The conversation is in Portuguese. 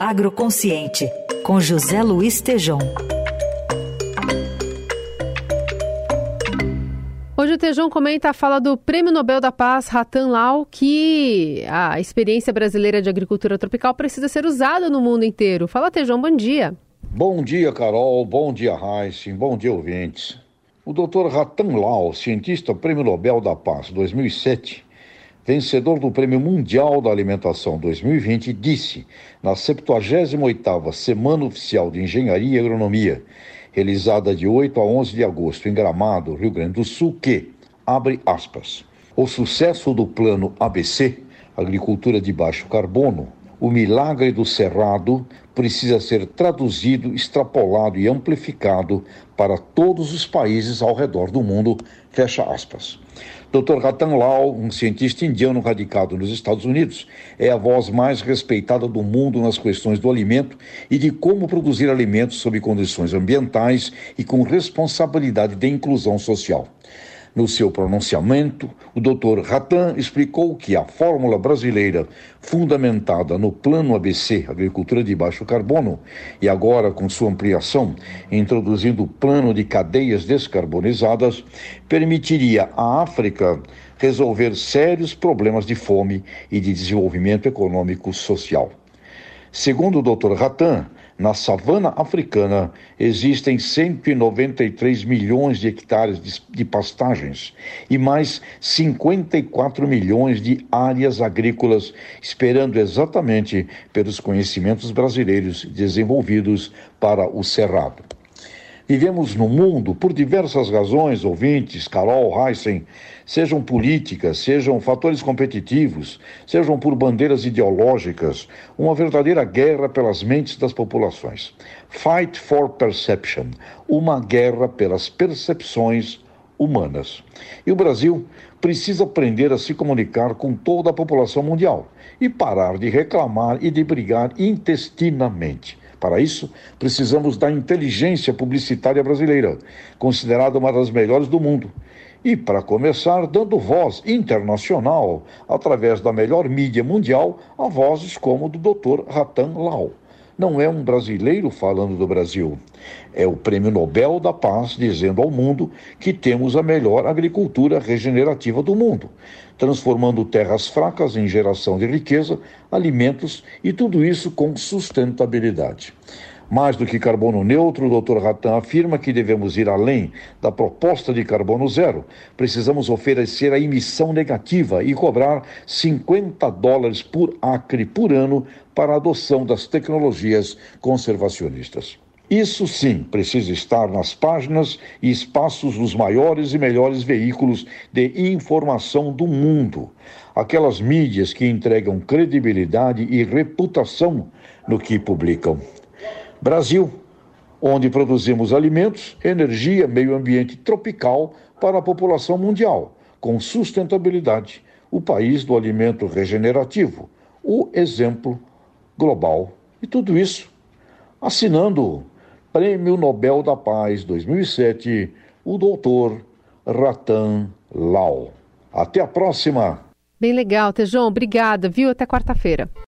Agroconsciente, com José Luiz Tejom. Hoje o Tejão comenta a fala do Prêmio Nobel da Paz, Ratan Lau, que a experiência brasileira de agricultura tropical precisa ser usada no mundo inteiro. Fala, Tejão, bom dia. Bom dia, Carol. Bom dia, Raíssa. Bom dia, ouvintes. O Dr. Ratan Lau, cientista Prêmio Nobel da Paz 2007, vencedor do Prêmio Mundial da Alimentação 2020, disse na 78ª Semana Oficial de Engenharia e Agronomia, realizada de 8 a 11 de agosto em Gramado, Rio Grande do Sul, que, abre aspas, o sucesso do Plano ABC, Agricultura de Baixo Carbono, o milagre do Cerrado precisa ser traduzido, extrapolado e amplificado para todos os países ao redor do mundo. Fecha aspas. Dr. Ratan Lal, um cientista indiano radicado nos Estados Unidos, é a voz mais respeitada do mundo nas questões do alimento e de como produzir alimentos sob condições ambientais e com responsabilidade de inclusão social. No seu pronunciamento, o Dr. Ratan explicou que a fórmula brasileira, fundamentada no Plano ABC, Agricultura de Baixo Carbono, e agora com sua ampliação, introduzindo o Plano de Cadeias Descarbonizadas, permitiria à África resolver sérios problemas de fome e de desenvolvimento econômico social. Segundo o Dr. Ratan, na savana africana existem 193 milhões de hectares de, pastagens e mais 54 milhões de áreas agrícolas, esperando exatamente pelos conhecimentos brasileiros desenvolvidos para o cerrado. Vivemos no mundo, por diversas razões, ouvintes, Carol, Heisen, sejam políticas, sejam fatores competitivos, sejam por bandeiras ideológicas, uma verdadeira guerra pelas mentes das populações. Fight for Perception uma guerra pelas percepções humanas. E o Brasil precisa aprender a se comunicar com toda a população mundial e parar de reclamar e de brigar intestinamente. Para isso, precisamos da inteligência publicitária brasileira, considerada uma das melhores do mundo. E, para começar, dando voz internacional, através da melhor mídia mundial, a vozes como do Dr. Ratan Lau não é um brasileiro falando do Brasil. É o Prêmio Nobel da Paz dizendo ao mundo que temos a melhor agricultura regenerativa do mundo, transformando terras fracas em geração de riqueza, alimentos e tudo isso com sustentabilidade. Mais do que carbono neutro, o Dr. Ratan afirma que devemos ir além da proposta de carbono zero. Precisamos oferecer a emissão negativa e cobrar 50 dólares por acre por ano para a adoção das tecnologias conservacionistas. Isso sim precisa estar nas páginas e espaços dos maiores e melhores veículos de informação do mundo. Aquelas mídias que entregam credibilidade e reputação no que publicam. Brasil, onde produzimos alimentos, energia, meio ambiente tropical para a população mundial, com sustentabilidade, o país do alimento regenerativo, o exemplo global. E tudo isso assinando Prêmio Nobel da Paz 2007, o doutor Ratan Lau. Até a próxima! Bem legal, Tejon. Obrigada, viu? Até quarta-feira.